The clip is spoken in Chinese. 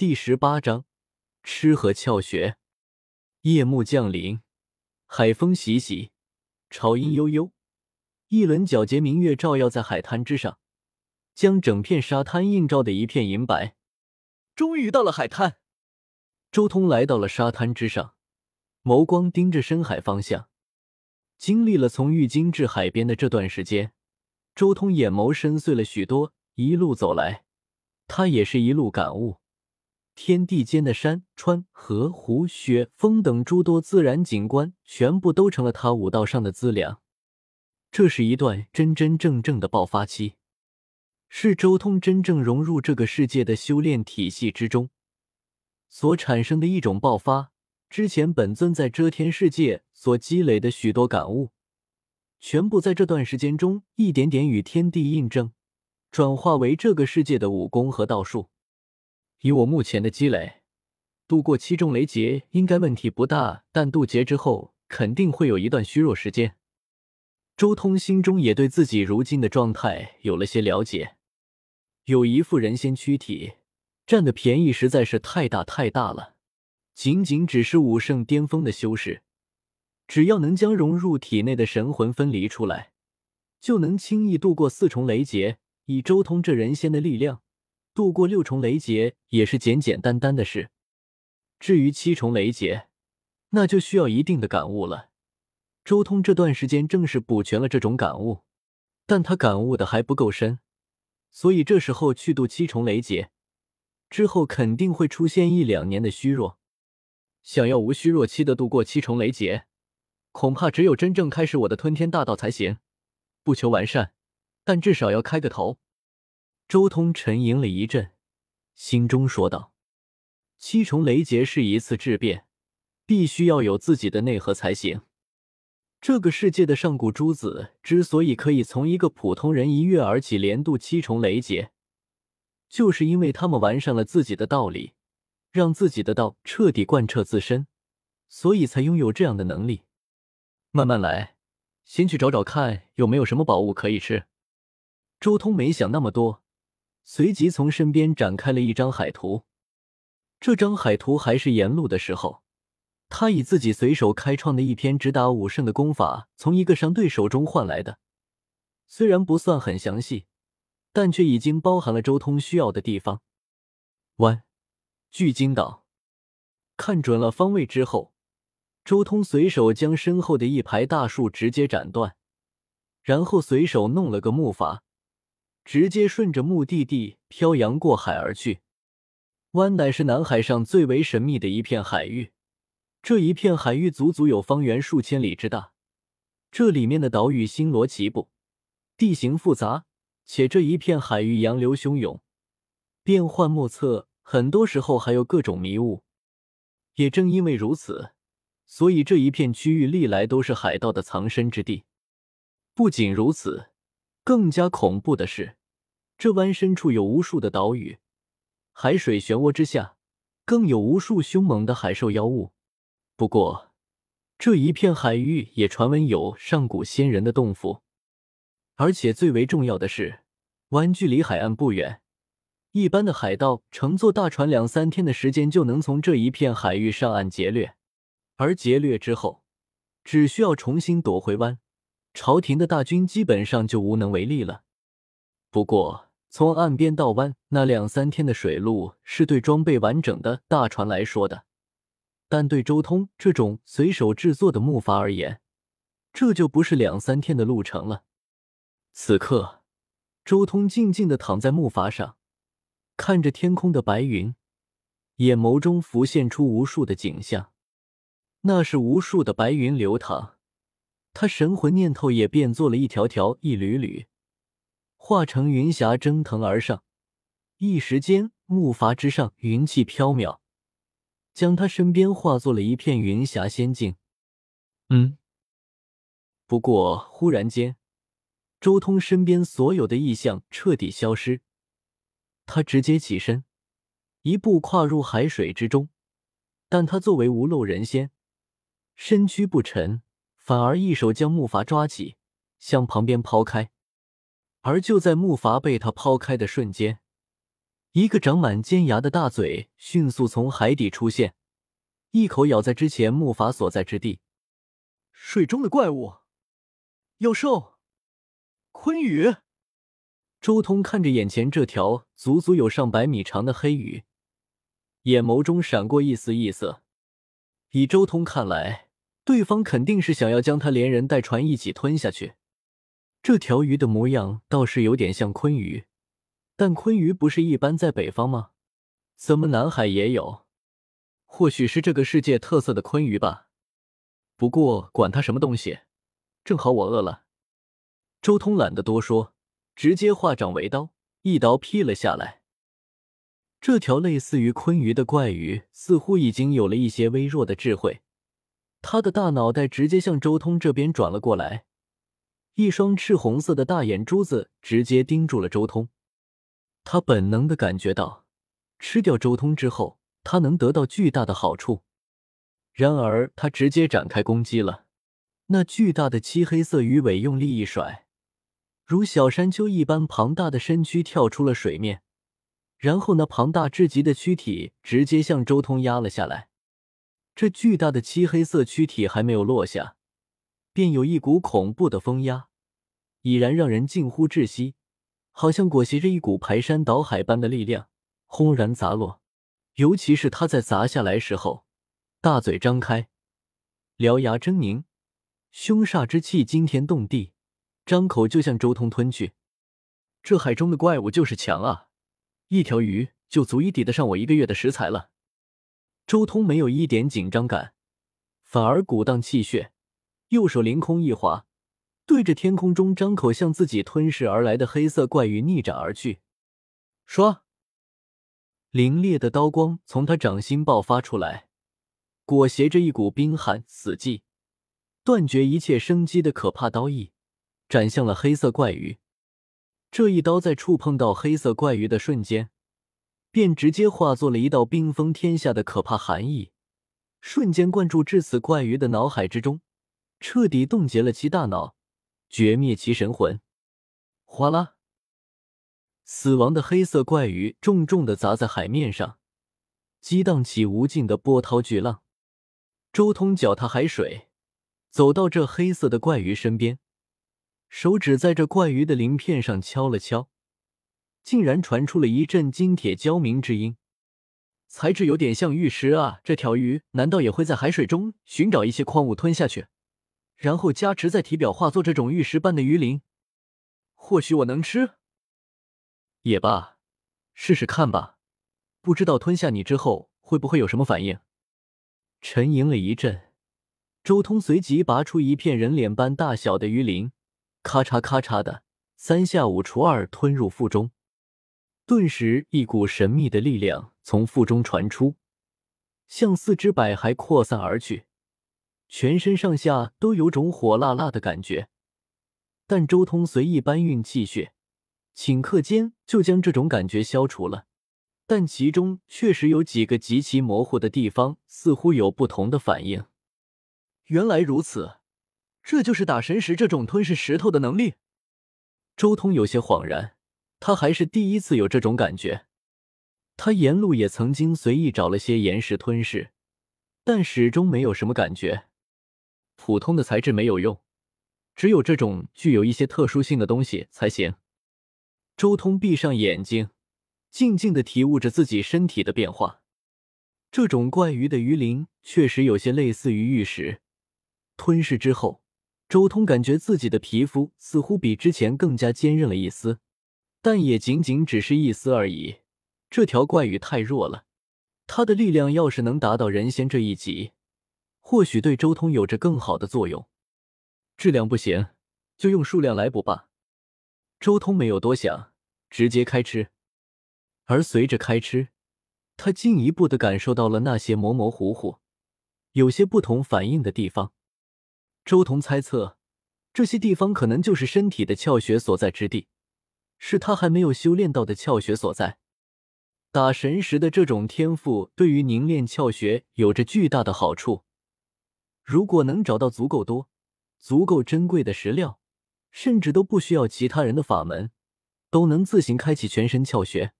第十八章，吃和窍穴。夜幕降临，海风习习，潮音悠悠。一轮皎洁明月照耀在海滩之上，将整片沙滩映照的一片银白。终于到了海滩，周通来到了沙滩之上，眸光盯着深海方向。经历了从玉京至海边的这段时间，周通眼眸深邃了许多。一路走来，他也是一路感悟。天地间的山川、河湖、雪风等诸多自然景观，全部都成了他武道上的资粮。这是一段真真正正的爆发期，是周通真正融入这个世界的修炼体系之中所产生的一种爆发。之前本尊在遮天世界所积累的许多感悟，全部在这段时间中一点点与天地印证，转化为这个世界的武功和道术。以我目前的积累，度过七重雷劫应该问题不大，但渡劫之后肯定会有一段虚弱时间。周通心中也对自己如今的状态有了些了解，有一副人仙躯体，占的便宜实在是太大太大了。仅仅只是武圣巅峰的修士，只要能将融入体内的神魂分离出来，就能轻易度过四重雷劫。以周通这人仙的力量。度过六重雷劫也是简简单单的事，至于七重雷劫，那就需要一定的感悟了。周通这段时间正是补全了这种感悟，但他感悟的还不够深，所以这时候去度七重雷劫之后，肯定会出现一两年的虚弱。想要无虚弱期的度过七重雷劫，恐怕只有真正开始我的吞天大道才行。不求完善，但至少要开个头。周通沉吟了一阵，心中说道：“七重雷劫是一次质变，必须要有自己的内核才行。这个世界的上古诸子之所以可以从一个普通人一跃而起，连渡七重雷劫，就是因为他们完善了自己的道理，让自己的道彻底贯彻自身，所以才拥有这样的能力。慢慢来，先去找找看有没有什么宝物可以吃。”周通没想那么多。随即从身边展开了一张海图，这张海图还是沿路的时候，他以自己随手开创的一篇直达武圣的功法从一个商队手中换来的。虽然不算很详细，但却已经包含了周通需要的地方。弯，巨鲸岛。看准了方位之后，周通随手将身后的一排大树直接斩断，然后随手弄了个木筏。直接顺着目的地漂洋过海而去。湾乃是南海上最为神秘的一片海域，这一片海域足足有方圆数千里之大。这里面的岛屿星罗棋布，地形复杂，且这一片海域洋流汹涌，变幻莫测，很多时候还有各种迷雾。也正因为如此，所以这一片区域历来都是海盗的藏身之地。不仅如此。更加恐怖的是，这湾深处有无数的岛屿，海水漩涡之下更有无数凶猛的海兽妖物。不过，这一片海域也传闻有上古仙人的洞府，而且最为重要的是，湾距离海岸不远，一般的海盗乘坐大船两三天的时间就能从这一片海域上岸劫掠，而劫掠之后，只需要重新躲回湾。朝廷的大军基本上就无能为力了。不过，从岸边到湾那两三天的水路是对装备完整的大船来说的，但对周通这种随手制作的木筏而言，这就不是两三天的路程了。此刻，周通静静的躺在木筏上，看着天空的白云，眼眸中浮现出无数的景象，那是无数的白云流淌。他神魂念头也变作了一条条、一缕缕，化成云霞蒸腾而上。一时间，木筏之上云气飘渺，将他身边化作了一片云霞仙境。嗯。不过，忽然间，周通身边所有的异象彻底消失，他直接起身，一步跨入海水之中。但他作为无漏人仙，身躯不沉。反而一手将木筏抓起，向旁边抛开。而就在木筏被他抛开的瞬间，一个长满尖牙的大嘴迅速从海底出现，一口咬在之前木筏所在之地。水中的怪物，妖兽，鲲鱼。周通看着眼前这条足足有上百米长的黑鱼，眼眸中闪过一丝异色。以周通看来，对方肯定是想要将他连人带船一起吞下去。这条鱼的模样倒是有点像鲲鱼，但鲲鱼不是一般在北方吗？怎么南海也有？或许是这个世界特色的鲲鱼吧。不过管它什么东西，正好我饿了。周通懒得多说。直接化掌为刀，一刀劈了下来。这条类似于鲲鱼的怪鱼似乎已经有了一些微弱的智慧，他的大脑袋直接向周通这边转了过来，一双赤红色的大眼珠子直接盯住了周通。他本能的感觉到，吃掉周通之后，他能得到巨大的好处。然而，他直接展开攻击了。那巨大的漆黑色鱼尾用力一甩。如小山丘一般庞大的身躯跳出了水面，然后那庞大至极的躯体直接向周通压了下来。这巨大的漆黑色躯体还没有落下，便有一股恐怖的风压，已然让人近乎窒息，好像裹挟着一股排山倒海般的力量，轰然砸落。尤其是他在砸下来时候，大嘴张开，獠牙狰狞，凶煞之气惊天动地。张口就向周通吞去，这海中的怪物就是强啊！一条鱼就足以抵得上我一个月的食材了。周通没有一点紧张感，反而鼓荡气血，右手凌空一划，对着天空中张口向自己吞噬而来的黑色怪鱼逆斩而去。唰，凛冽的刀光从他掌心爆发出来，裹挟着一股冰寒死寂、断绝一切生机的可怕刀意。斩向了黑色怪鱼，这一刀在触碰到黑色怪鱼的瞬间，便直接化作了一道冰封天下的可怕寒意，瞬间灌注至此怪鱼的脑海之中，彻底冻结了其大脑，绝灭其神魂。哗啦，死亡的黑色怪鱼重重的砸在海面上，激荡起无尽的波涛巨浪。周通脚踏海水，走到这黑色的怪鱼身边。手指在这怪鱼的鳞片上敲了敲，竟然传出了一阵金铁交鸣之音，材质有点像玉石啊！这条鱼难道也会在海水中寻找一些矿物吞下去，然后加持在体表，化作这种玉石般的鱼鳞？或许我能吃，也罢，试试看吧。不知道吞下你之后会不会有什么反应？沉吟了一阵，周通随即拔出一片人脸般大小的鱼鳞。咔嚓咔嚓的，三下五除二吞入腹中，顿时一股神秘的力量从腹中传出，向四肢百骸扩散而去，全身上下都有种火辣辣的感觉。但周通随意搬运气血，顷刻间就将这种感觉消除了。但其中确实有几个极其模糊的地方，似乎有不同的反应。原来如此。这就是打神石这种吞噬石头的能力。周通有些恍然，他还是第一次有这种感觉。他沿路也曾经随意找了些岩石吞噬，但始终没有什么感觉。普通的材质没有用，只有这种具有一些特殊性的东西才行。周通闭上眼睛，静静的体悟着自己身体的变化。这种怪鱼的鱼鳞确实有些类似于玉石，吞噬之后。周通感觉自己的皮肤似乎比之前更加坚韧了一丝，但也仅仅只是一丝而已。这条怪鱼太弱了，它的力量要是能达到人仙这一级，或许对周通有着更好的作用。质量不行，就用数量来补吧。周通没有多想，直接开吃。而随着开吃，他进一步的感受到了那些模模糊糊、有些不同反应的地方。周彤猜测，这些地方可能就是身体的窍穴所在之地，是他还没有修炼到的窍穴所在。打神石的这种天赋对于凝练窍穴有着巨大的好处。如果能找到足够多、足够珍贵的石料，甚至都不需要其他人的法门，都能自行开启全身窍穴。